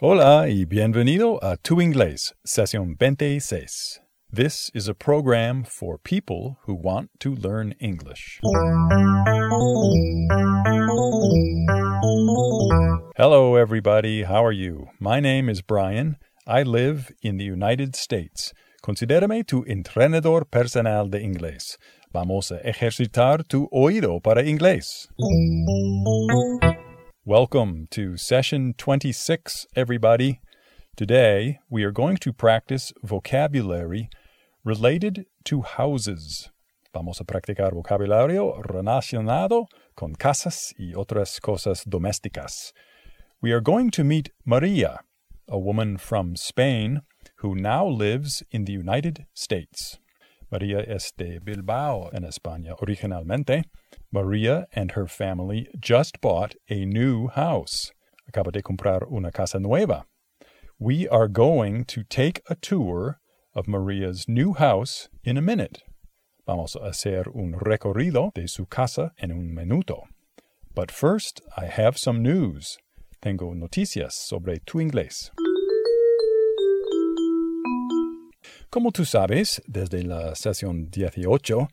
Hola y bienvenido a Tu Inglés, sesión 26. This is a program for people who want to learn English. Hello, everybody. How are you? My name is Brian. I live in the United States. Considérame tu entrenador personal de inglés. Vamos a ejercitar tu oído para inglés. Welcome to session 26, everybody. Today, we are going to practice vocabulary related to houses. Vamos a practicar vocabulario relacionado con casas y otras cosas domésticas. We are going to meet Maria, a woman from Spain who now lives in the United States. Maria es de Bilbao, en España, originalmente. Maria and her family just bought a new house. Acaba de comprar una casa nueva. We are going to take a tour of Maria's new house in a minute. Vamos a hacer un recorrido de su casa en un minuto. But first, I have some news. Tengo noticias sobre tu inglés. Como tú sabes, desde la sesión 18,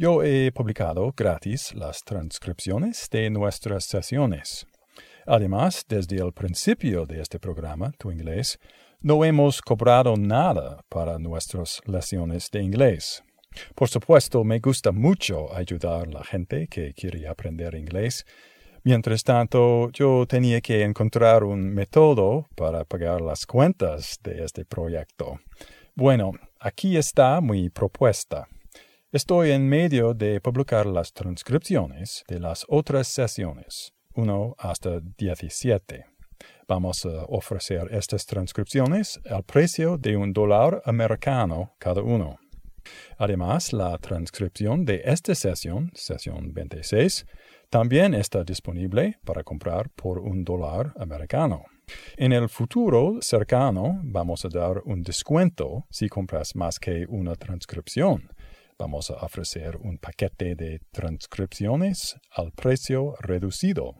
yo he publicado gratis las transcripciones de nuestras sesiones. Además, desde el principio de este programa, Tu Inglés, no hemos cobrado nada para nuestras lecciones de inglés. Por supuesto, me gusta mucho ayudar a la gente que quiere aprender inglés. Mientras tanto, yo tenía que encontrar un método para pagar las cuentas de este proyecto. Bueno, aquí está mi propuesta. Estoy en medio de publicar las transcripciones de las otras sesiones, 1 hasta 17. Vamos a ofrecer estas transcripciones al precio de un dólar americano cada uno. Además, la transcripción de esta sesión, sesión 26, también está disponible para comprar por un dólar americano. En el futuro cercano vamos a dar un descuento si compras más que una transcripción. Vamos a ofrecer un paquete de transcripciones al precio reducido.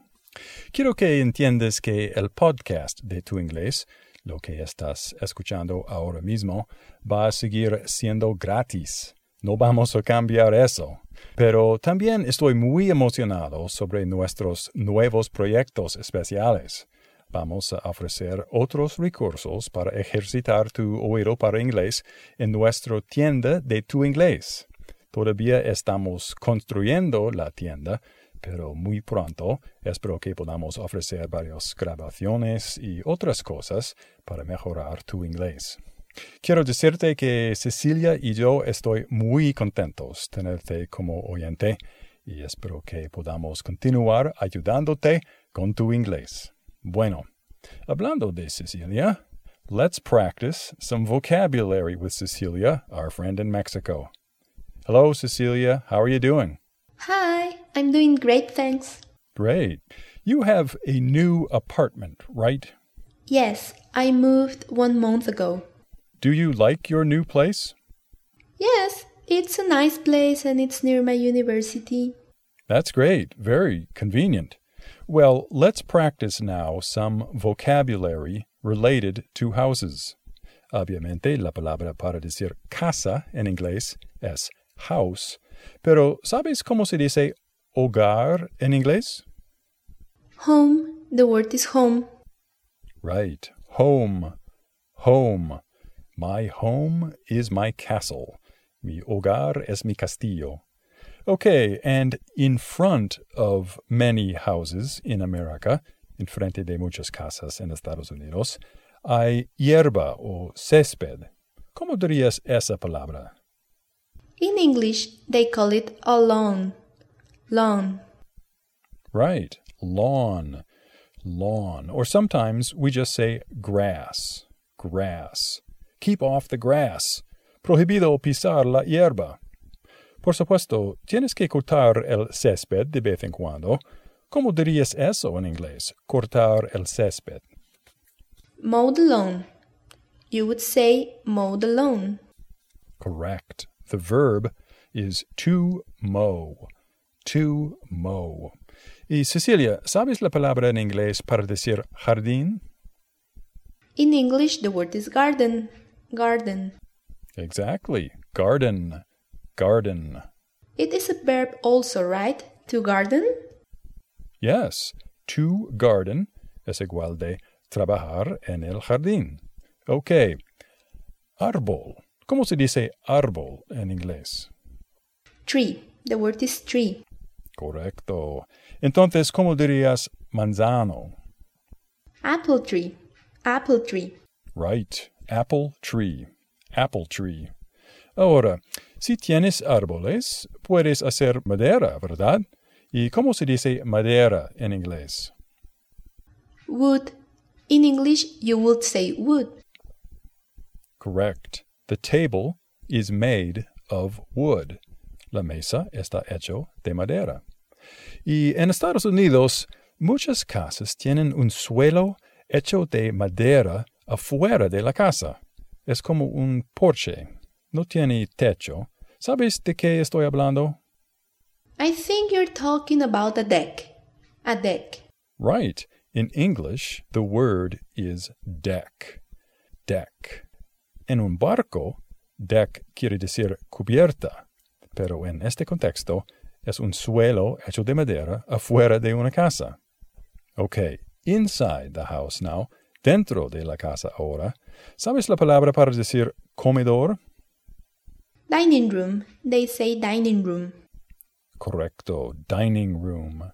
Quiero que entiendas que el podcast de tu inglés, lo que estás escuchando ahora mismo, va a seguir siendo gratis. No vamos a cambiar eso. Pero también estoy muy emocionado sobre nuestros nuevos proyectos especiales. Vamos a ofrecer otros recursos para ejercitar tu oído para inglés en nuestra tienda de tu inglés. Todavía estamos construyendo la tienda, pero muy pronto espero que podamos ofrecer varias grabaciones y otras cosas para mejorar tu inglés. Quiero decirte que Cecilia y yo estoy muy contentos tenerte como oyente y espero que podamos continuar ayudándote con tu inglés. Bueno, hablando de Cecilia, let's practice some vocabulary with Cecilia, our friend in Mexico. Hello, Cecilia. How are you doing? Hi, I'm doing great, thanks. Great. You have a new apartment, right? Yes, I moved one month ago. Do you like your new place? Yes, it's a nice place and it's near my university. That's great. Very convenient. Well, let's practice now some vocabulary related to houses. Obviamente, la palabra para decir casa en inglés es house, pero ¿sabes cómo se dice hogar en inglés? Home, the word is home. Right. Home. Home. My home is my castle. Mi hogar es mi castillo. Okay, and in front of many houses in America, en frente de muchas casas en Estados Unidos, hay hierba o césped. ¿Cómo dirías esa palabra? In English, they call it a lawn. Lawn. Right, lawn, lawn. Or sometimes we just say grass, grass. Keep off the grass. Prohibido pisar la hierba. Por supuesto, tienes que cortar el césped de vez en cuando. ¿Cómo dirías eso en inglés? Cortar el césped. Mow the lawn. You would say mow the lawn. Correct. The verb is to mow. To mow. Y Cecilia, ¿sabes la palabra en inglés para decir jardín? In English, the word is garden. Garden. Exactly. Garden. Garden. It is a verb also, right? To garden? Yes. To garden es igual de trabajar en el jardín. Ok. Árbol. ¿Cómo se dice árbol en inglés? Tree. The word is tree. Correcto. Entonces, ¿cómo dirías manzano? Apple tree. Apple tree. Right. Apple tree. Apple tree. Ahora, si tienes árboles, puedes hacer madera, ¿verdad? ¿Y cómo se dice madera en inglés? Wood. In English, you would say wood. Correct. The table is made of wood. La mesa está hecho de madera. Y en Estados Unidos, muchas casas tienen un suelo hecho de madera afuera de la casa. Es como un porche. No tiene techo. ¿Sabes de qué estoy hablando? I think you're talking about a deck. A deck. Right. In English, the word is deck. Deck. En un barco, deck quiere decir cubierta, pero en este contexto es un suelo hecho de madera afuera de una casa. Ok, inside the house now, dentro de la casa ahora. ¿Sabes la palabra para decir comedor? Dining room. They say dining room. Correcto, dining room.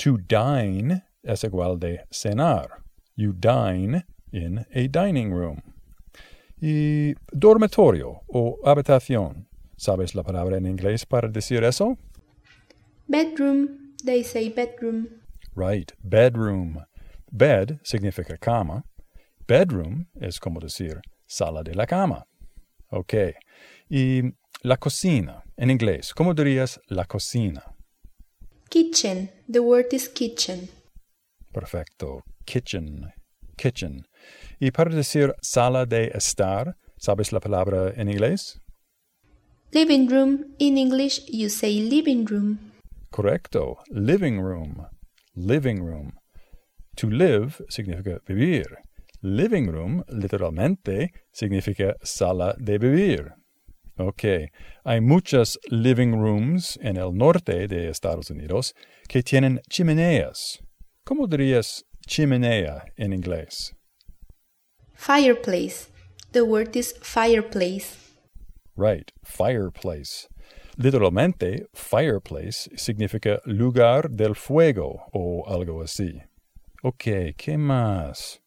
To dine es igual de cenar. You dine in a dining room. Y dormitorio o habitación. ¿Sabes la palabra en inglés para decir eso? Bedroom. They say bedroom. Right, bedroom. Bed significa cama. Bedroom es como decir sala de la cama. Ok. Y la cocina, en inglés, ¿cómo dirías la cocina? Kitchen. The word is kitchen. Perfecto. Kitchen. Kitchen. Y para decir sala de estar, ¿sabes la palabra en inglés? Living room. In English, you say living room. Correcto. Living room. Living room. To live significa vivir. Living room, literalmente, significa sala de vivir. Ok. Hay muchas living rooms en el norte de Estados Unidos que tienen chimeneas. ¿Cómo dirías chimenea en inglés? Fireplace. The word is fireplace. Right, fireplace. Literalmente, fireplace significa lugar del fuego o algo así. Ok, ¿qué más?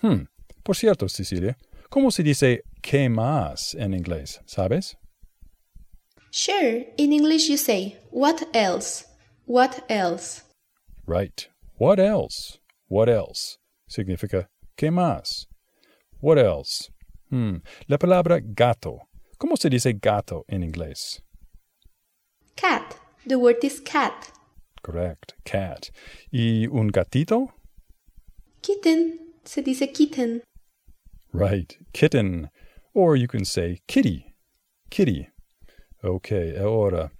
Hmm, por cierto, Cecilia, ¿cómo se dice qué más en inglés? ¿Sabes? Sure. In English, you say what else? What else? Right. What else? What else? Significa ¿qué más? What else? Hmm. La palabra gato. ¿Cómo se dice gato en inglés? Cat. The word is cat. Correct. Cat. ¿Y un gatito? Kitten. Se dice kitten. Right. Kitten. Or you can say kitty. Kitty. Ok, ahora.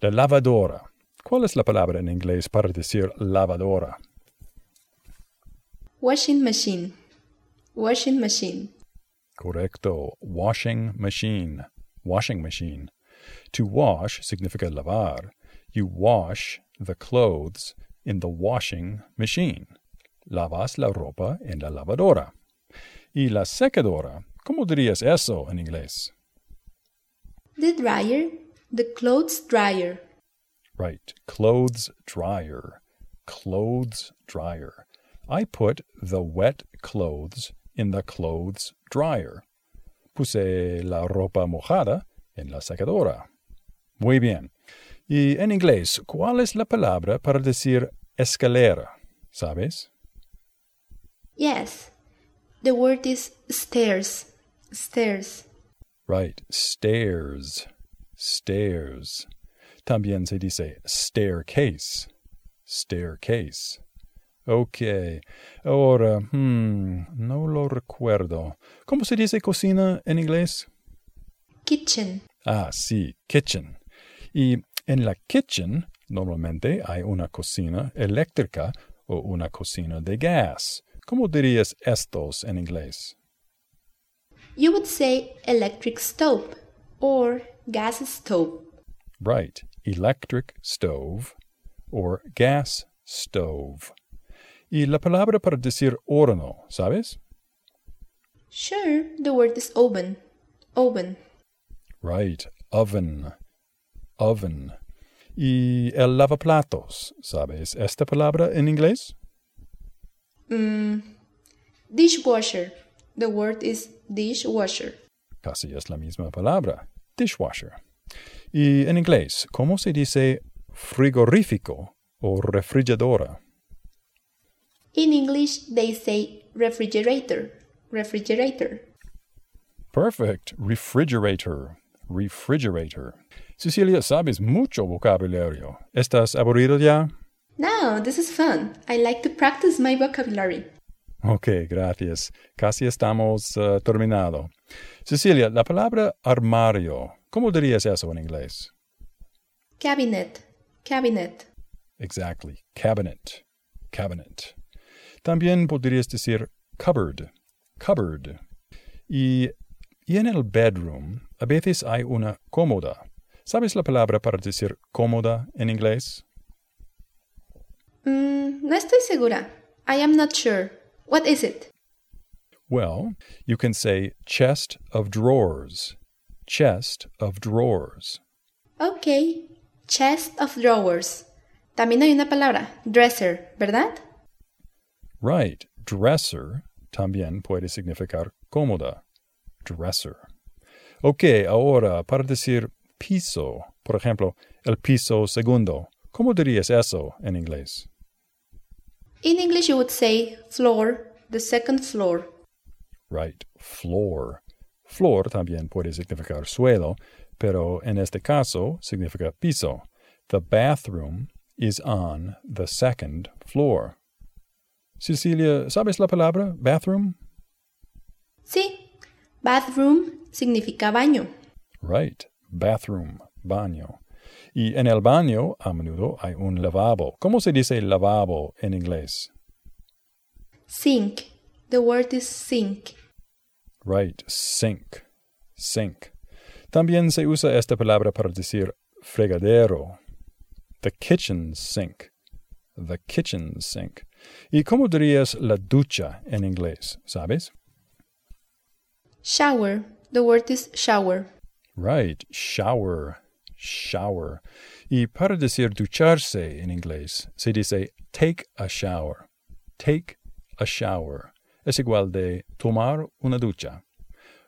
La lavadora. ¿Cuál es la palabra en inglés para decir lavadora? Washing machine. Washing machine. Correcto. Washing machine. Washing machine. To wash significa lavar. You wash the clothes in the washing machine. Lavas la ropa en la lavadora. Y la secadora. ¿Cómo dirías eso en inglés? The dryer. The clothes dryer. Right. Clothes dryer. Clothes dryer. I put the wet clothes in the clothes dryer. Puse la ropa mojada en la secadora. Muy bien. Y en inglés, ¿cuál es la palabra para decir escalera? ¿Sabes? Yes. The word is stairs. Stairs. Right. Stairs. Stairs. También se dice staircase. Staircase. Ok. Ahora, hmm, no lo recuerdo. ¿Cómo se dice cocina en inglés? Kitchen. Ah, sí, kitchen. Y en la kitchen normalmente hay una cocina eléctrica o una cocina de gas, ¿Cómo dirías estos en inglés? You would say electric stove or gas stove. Right, electric stove or gas stove. Y la palabra para decir horno, ¿sabes? Sure, the word is oven. Oven. Right, oven. Oven. Y el lavaplatos, ¿sabes esta palabra en inglés? Mm, dishwasher. The word is dishwasher. Casi es la misma palabra, dishwasher. Y en inglés, ¿cómo se dice frigorífico o refrigeradora? In English, they say refrigerator. Refrigerator. Perfect. Refrigerator. Refrigerator. Cecilia, sabes mucho vocabulario. ¿Estás aburrido ya? No, this is fun. I like to practice my vocabulary. Ok, gracias. Casi estamos uh, terminado. Cecilia, la palabra armario, ¿cómo dirías eso en inglés? Cabinet. Cabinet. Exactly. Cabinet. Cabinet. También podrías decir cupboard. Cupboard. Y, y en el bedroom, a veces hay una cómoda. ¿Sabes la palabra para decir cómoda en inglés? Mm, no estoy segura. I am not sure. What is it? Well, you can say chest of drawers. Chest of drawers. Ok. Chest of drawers. También hay una palabra, dresser, ¿verdad? Right. Dresser también puede significar cómoda. Dresser. Ok, ahora para decir piso, por ejemplo, el piso segundo. ¿Cómo dirías eso en inglés? In English, you would say floor, the second floor. Right, floor. Floor también puede significar suelo, pero en este caso significa piso. The bathroom is on the second floor. Cecilia, ¿sabes la palabra bathroom? Sí, bathroom significa baño. Right, bathroom, baño. Y en el baño a menudo hay un lavabo. ¿Cómo se dice lavabo en inglés? Sink. The word is sink. Right, sink, sink. También se usa esta palabra para decir fregadero. The kitchen sink. The kitchen sink. ¿Y cómo dirías la ducha en inglés? ¿Sabes? Shower. The word is shower. Right, shower, shower. Y para decir ducharse en inglés, se dice take a shower. Take a shower. Es igual de tomar una ducha.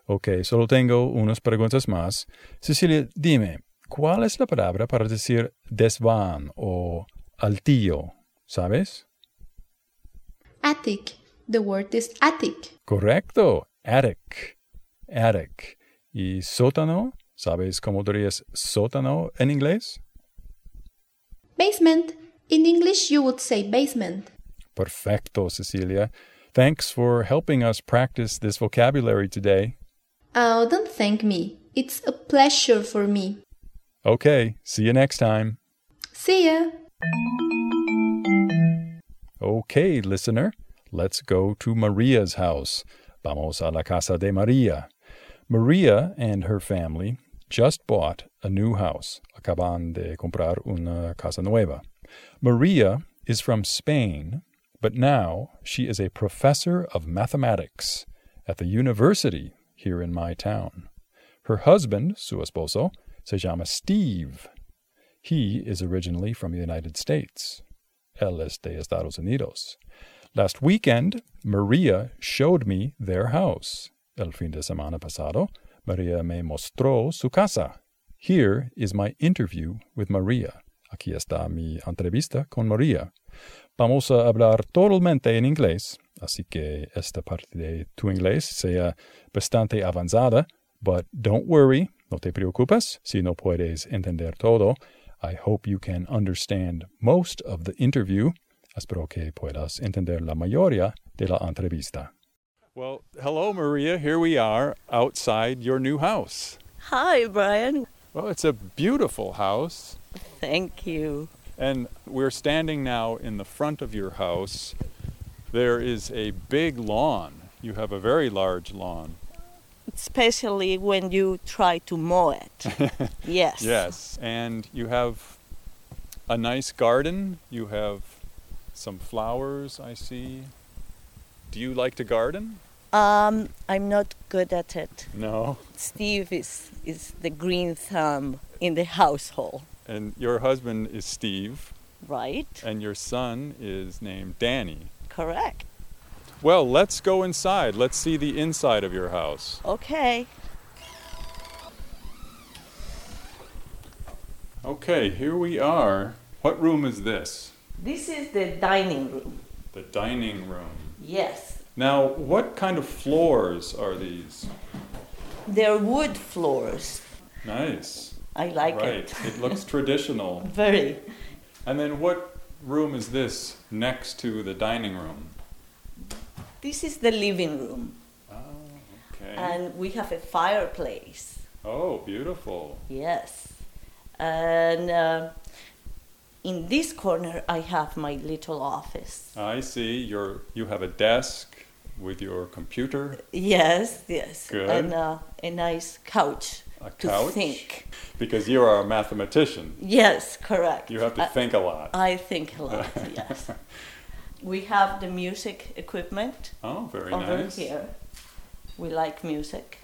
Ok, solo tengo unas preguntas más. Cecilia, dime, ¿cuál es la palabra para decir desván o altillo? ¿Sabes? Attic. The word is attic. Correcto, attic. Attic. ¿Y sótano? ¿Sabes cómo dirías sótano en inglés? Basement. In English, you would say basement. Perfecto, Cecilia. Thanks for helping us practice this vocabulary today. Oh, don't thank me. It's a pleasure for me. Okay, see you next time. See ya. Okay, listener, let's go to Maria's house. Vamos a la casa de Maria. Maria and her family just bought a new house. Acaban de comprar una casa nueva. Maria is from Spain, but now she is a professor of mathematics at the university here in my town. Her husband, su esposo, se llama Steve. He is originally from the United States. De Estados Unidos. Last weekend, Maria showed me their house. El fin de semana pasado, Maria me mostró su casa. Here is my interview with Maria. Aquí está mi entrevista con Maria. Vamos a hablar totalmente en inglés, así que esta parte de tu inglés sea bastante avanzada, but don't worry, no te preocupes si no puedes entender todo. I hope you can understand most of the interview. Espero que puedas entender la mayoría de la entrevista. Well, hello, Maria. Here we are outside your new house. Hi, Brian. Well, it's a beautiful house. Thank you. And we're standing now in the front of your house. There is a big lawn. You have a very large lawn. Especially when you try to mow it. yes. Yes. And you have a nice garden. You have some flowers, I see. Do you like to garden? Um, I'm not good at it. No. Steve is is the green thumb in the household, And your husband is Steve, right? and your son is named Danny. Correct. Well, let's go inside. Let's see the inside of your house. Okay. Okay, here we are. What room is this? This is the dining room. The dining room. Yes. Now, what kind of floors are these? They're wood floors. Nice. I like right. it. it looks traditional. Very. And then what room is this next to the dining room? This is the living room, Oh, okay. and we have a fireplace. oh, beautiful. Yes. And uh, in this corner, I have my little office. I see. You're you have a desk with your computer, Yes, yes. Good. And uh, a nice couch a to couch, think. because you are a mathematician. Yes, correct. You have to I, think a lot. I think a lot, yes. We have the music equipment oh, very over nice. here. We like music.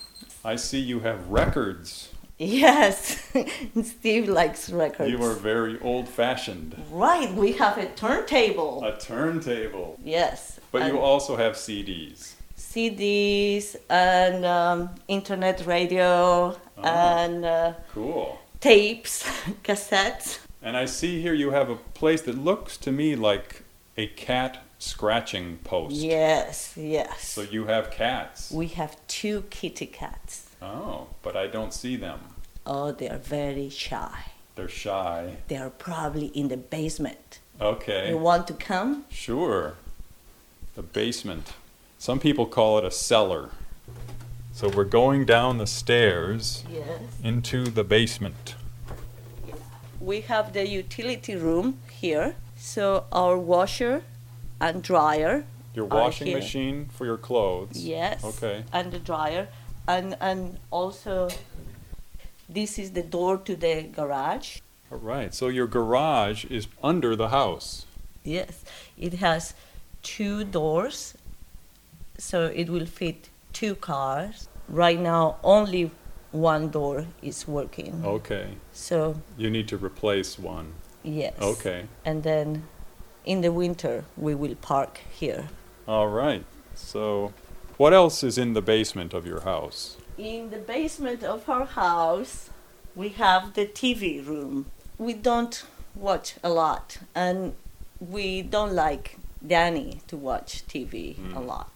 I see you have records. Yes, Steve likes records. You are very old-fashioned. Right, we have a turntable. A turntable. yes. But you also have CDs. CDs and um, internet radio Oh. and uh, Cool. tapes, cassettes. And I see here you have a place that looks to me like a cat scratching post. Yes, yes. So you have cats. we have two kitty cats. Oh, but I don't see them. Oh, they are very shy. They're shy. They are probably in the basement. Okay. You want to come? Sure. The basement. Some people call it a cellar. So we're going down the stairs Yes. into the basement. We have the utility room here. So our washer and dryer. Your washing machine for your clothes. Yes. Okay. And the dryer. And and also this is the door to the garage. All right. So your garage is under the house. Yes. It has two doors. So it will fit two cars. Right now only one door is working. Okay. So You need to replace one. Yes. Okay. And then in the winter we will park here. All right. So what else is in the basement of your house? In the basement of our house, we have the TV room. We don't watch a lot, and we don't like Danny to watch TV a Mm. lot.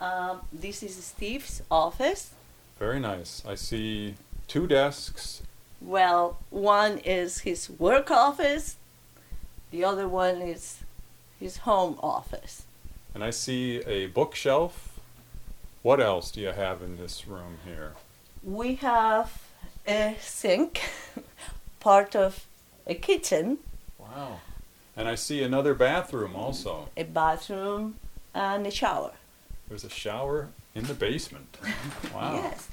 Um, this is Steve's office. Very nice. I see two desks. Well, one is his work office, the other one is his home office. And I see a bookshelf. What else do you have in this room here? We have a sink, part of a kitchen, Wow. And I see another bathroom also. a bathroom, and a shower. There's a shower in the basement. Wow. Yes.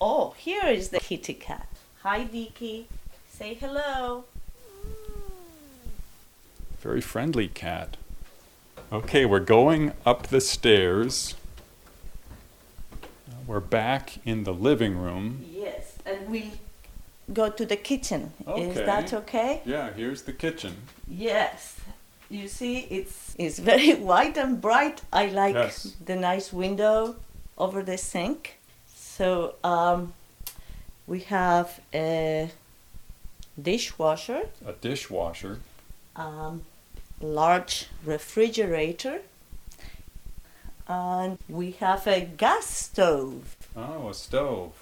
Oh, here is the kitty cat. Hi, Dicky. Say hello. Very friendly cat. Okay, we're going up the stairs. We're back in the living room. Yes, and we'll go to the kitchen. Is that okay? Yeah, here's the kitchen. Yes. You see, it's it's very white and bright. I like Yes. the nice window over the sink. So um, we have a dishwasher, A dishwasher. um, large refrigerator, and we have a gas stove Oh, a stove.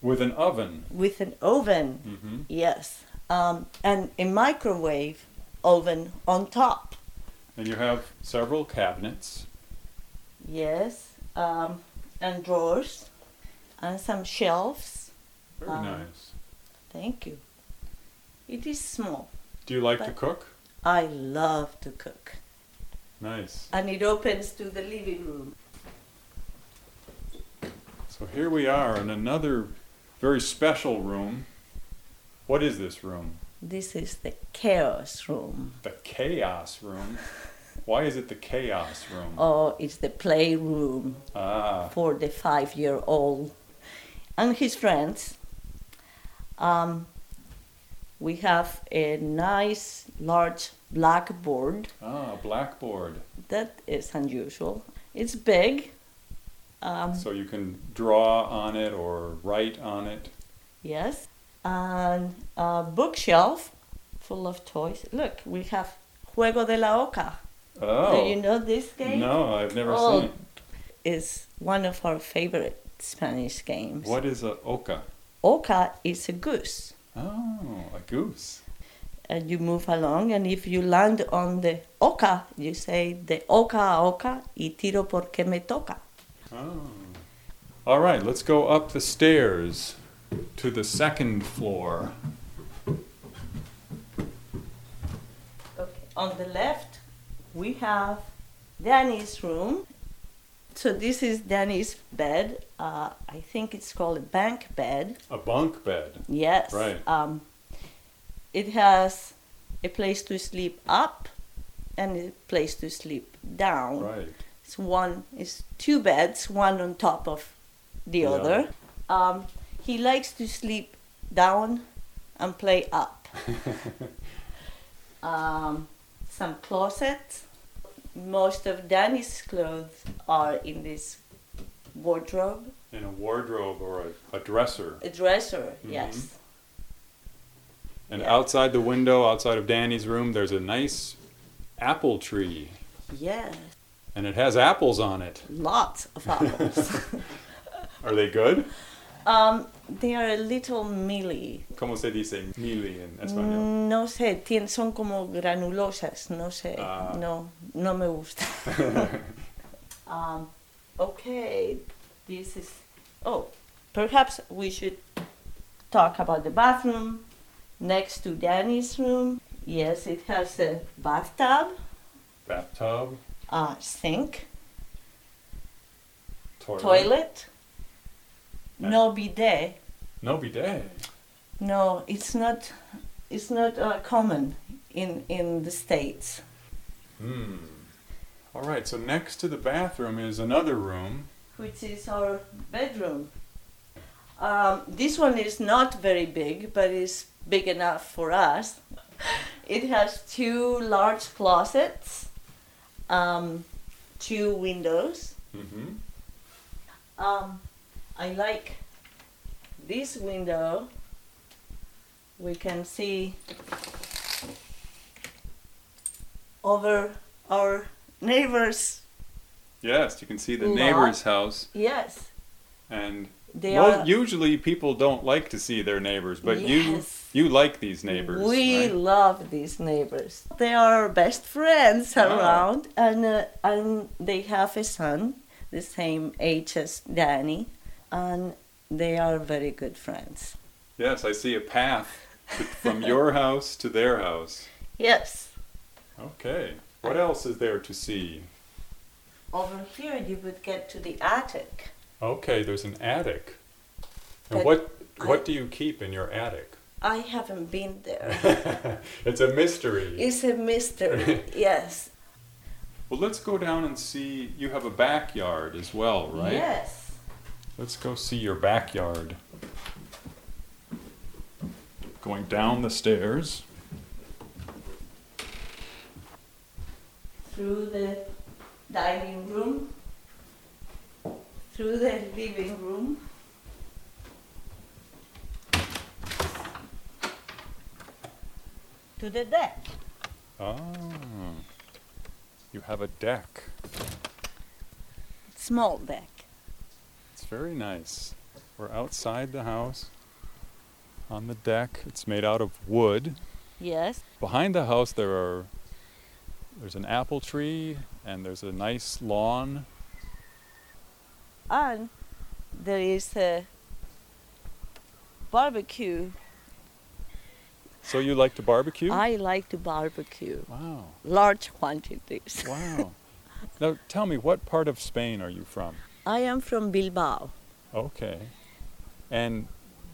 With an oven. with an oven. hmm Yes, um, and a microwave oven on top. And you have several cabinets. Yes, um, and drawers, and some shelves. Very Um, nice. Thank you. It is small. Do you like to cook? I love to cook. Nice. and it opens to the living room. So here we are in another very special room. What is this room? This is the chaos room. The chaos room. Why is it the chaos room? Oh, it's the playroom Ah, for the five year old and his friends. Um, we have a nice large blackboard ah, blackboard. that is unusual. It's big. Um, So you can draw on it or write on it. yes. And a bookshelf full of toys. Look, we have Juego de la Oca. Oh. Do you know this game? No, I've never Oh. seen. It. It's one of our favorite Spanish games. What is a oca? Oca is a goose. Oh, a goose. and you move along and if you land on the oca you say de oca a oca y tiro porque me toca Oh. All right, let's go up the stairs to the second floor. okay. on the left we have danny's room so this is danny's bed uh, i think it's called a bank bed A bunk bed. yes Right. um, it has a place to sleep up and a place to sleep down Right. It's one is two beds, one on top of the Yeah. other. Um, he likes to sleep down and play up. um, some closets. Most of Danny's clothes are in this wardrobe, In a wardrobe or a, a dresser. a dresser. Mhm. Yes. And Yeah. outside the window, outside of Danny's room, there's a nice apple tree. Yes. And it has apples on it. Lots of apples. Are they good? um, they are a little mealy. ¿Cómo se dice mili en español? No sé, tien- son como granulosas, no sé, Ah. no, no me gusta. um, okay, this is. Oh, perhaps we should talk about the bathroom next to Danny's room. Yes, it has a bathtub, Bathtub, a sink, toilet. toilet. No bidet. No bidet. No, it's not. It's not uh, common in in the states. Hmm. All right, so next to the bathroom is another room. which is our bedroom. Um, this one is not very big, but is big enough for us. It has two large closets, um, two windows. Mm-hmm. Um, I like this window. We can see over our neighbors. Yes, you can see the Lot. neighbor's house, Yes, and they well, are. usually people don't like to see their neighbors, but you Yes. you like these neighbors. We right? love these neighbors. They are our best friends around, and uh, and they have a son, the same age as Danny, and they are very good friends. Yes, I see a path to- from your house to their house. Yes. Okay. What else is there to see? Over here, you would get to the attic. Okay, there's an attic. And But what what I- do you keep in your attic? I haven't been there. it's a mystery. it's a mystery. yes. Well, let's go down and see. You have a backyard as well, right? Yes. Let's go see your backyard. Going down the stairs. Through the dining room. Through the living room. To the deck. Ah. You have a deck. Small deck. Very nice. We're outside the house on the deck. It's made out of wood. Yes. Behind the house there are there's an apple tree and there's a nice lawn. And there is a barbecue So you like to barbecue? I like to barbecue wow. large quantities. Wow. now tell me, what part of Spain are you from? I am from Bilbao. Okay. And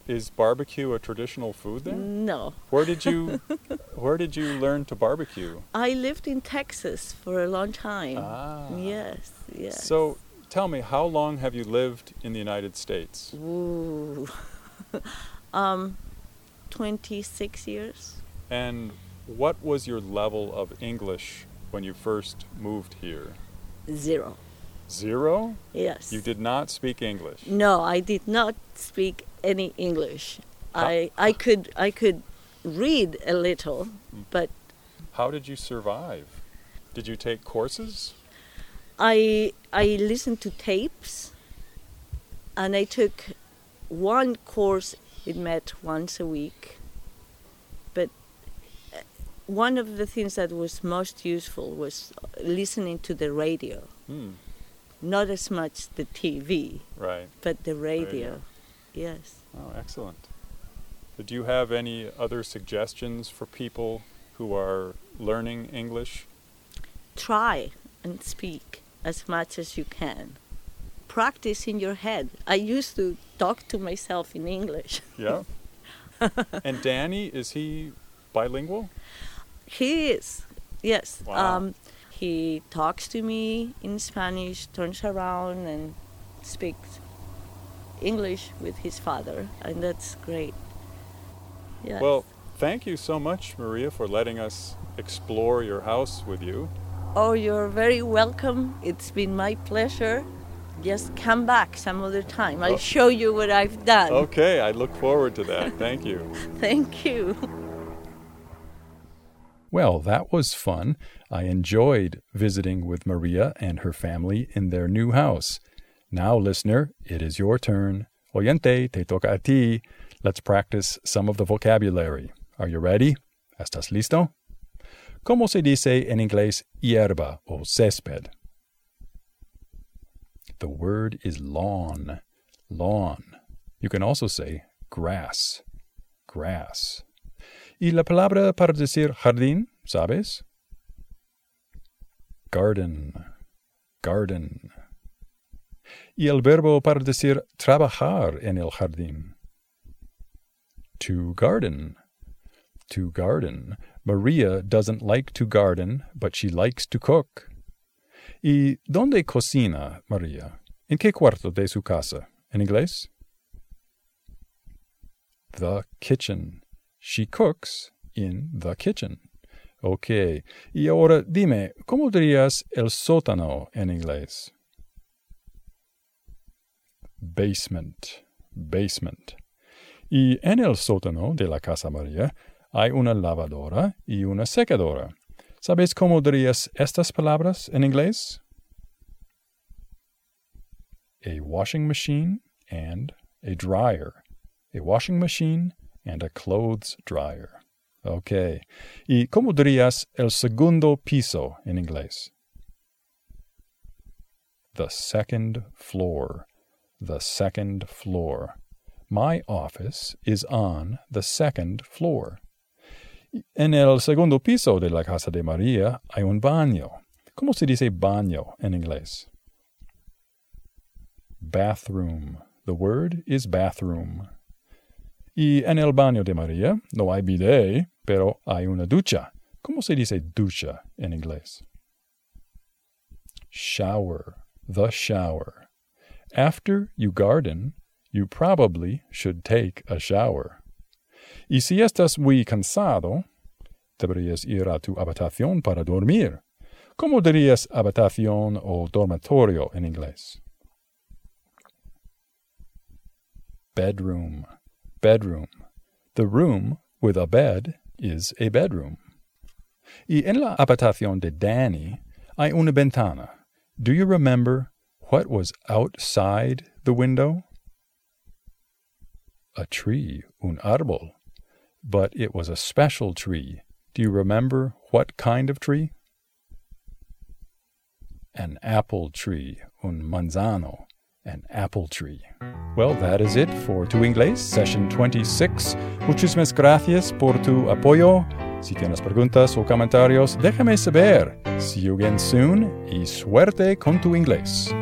is barbecue a traditional food there? No. Where did you where did you learn to barbecue? I lived in Texas for a long time. Ah. Yes, yes. So tell me, how long have you lived in the United States? Ooh. um, 26 years. And what was your level of English when you first moved here? Zero. Zero? Yes. You did not speak English. No, I did not speak any English. How- I I could I could read a little, Mm. but How did you survive? Did you take courses? I I listened to tapes, and I took one course it Met once a week. But uh, one of the things that was most useful was listening to the radio, Hmm. Not as much the TV, Right. but the radio. Radio. Yes. Oh, excellent. Do you have any other suggestions for people who are learning English? Try and speak as much as you can. Practice in your head. I used to talk to myself in English. Yeah. and Danny, is he bilingual? He is, yes. Wow. Um, he talks to me in Spanish, turns around and speaks English with his father, and that's great. Yes. Well, thank you so much, Maria, for letting us explore your house with you. oh, you're very welcome. It's been my pleasure. Just come back some other time. I'll Oh. show you what I've done. Okay, I look forward to that. Thank you. Thank you. Well, that was fun. I enjoyed visiting with Maria and her family in their new house. Now, listener, it is your turn. Oyente, te toca a ti. Let's practice some of the vocabulary. Are you ready? ¿Estás listo? ¿Cómo se dice en inglés hierba o césped? The word is lawn. Lawn. You can also say grass. Grass. Y la palabra para decir jardín, ¿sabes? Garden. Garden. Y el verbo para decir trabajar en el jardín. To garden. To garden. Maria doesn't like to garden, but she likes to cook. ¿Y dónde cocina María? ¿En qué cuarto de su casa? ¿En inglés? The kitchen. She cooks in the kitchen. Ok. Y ahora dime, ¿cómo dirías el sótano en inglés? Basement. Basement. Y en el sótano de la casa María hay una lavadora y una secadora. ¿Sabes cómo dirías estas palabras en inglés? A washing machine and a dryer. A washing machine and a clothes dryer. Ok. ¿Y cómo dirías el segundo piso en inglés? The second floor. The second floor. My office is on the second floor. En el segundo piso de la casa de María hay un baño. ¿Cómo se dice baño en inglés? Bathroom. The word is bathroom. Y en el baño de María no hay bidet, pero hay una ducha. ¿Cómo se dice ducha en inglés? Shower. The shower. After you garden, you probably should take a shower. Y si estás muy cansado, deberías ir a tu habitación para dormir. ¿Cómo dirías habitación o dormitorio en inglés? Bedroom. Bedroom. The room with a bed is a bedroom. Y en la habitación de Danny hay una ventana. Do you remember what was outside the window? A tree, un árbol. But it was a special tree. Do you remember what kind of tree? An apple tree, un manzano. An apple tree. Well, that is it for Tu Inglés, session 26. Muchísimas gracias por tu apoyo. Si tienes preguntas o comentarios, déjame saber. See you again soon y suerte con tu inglés.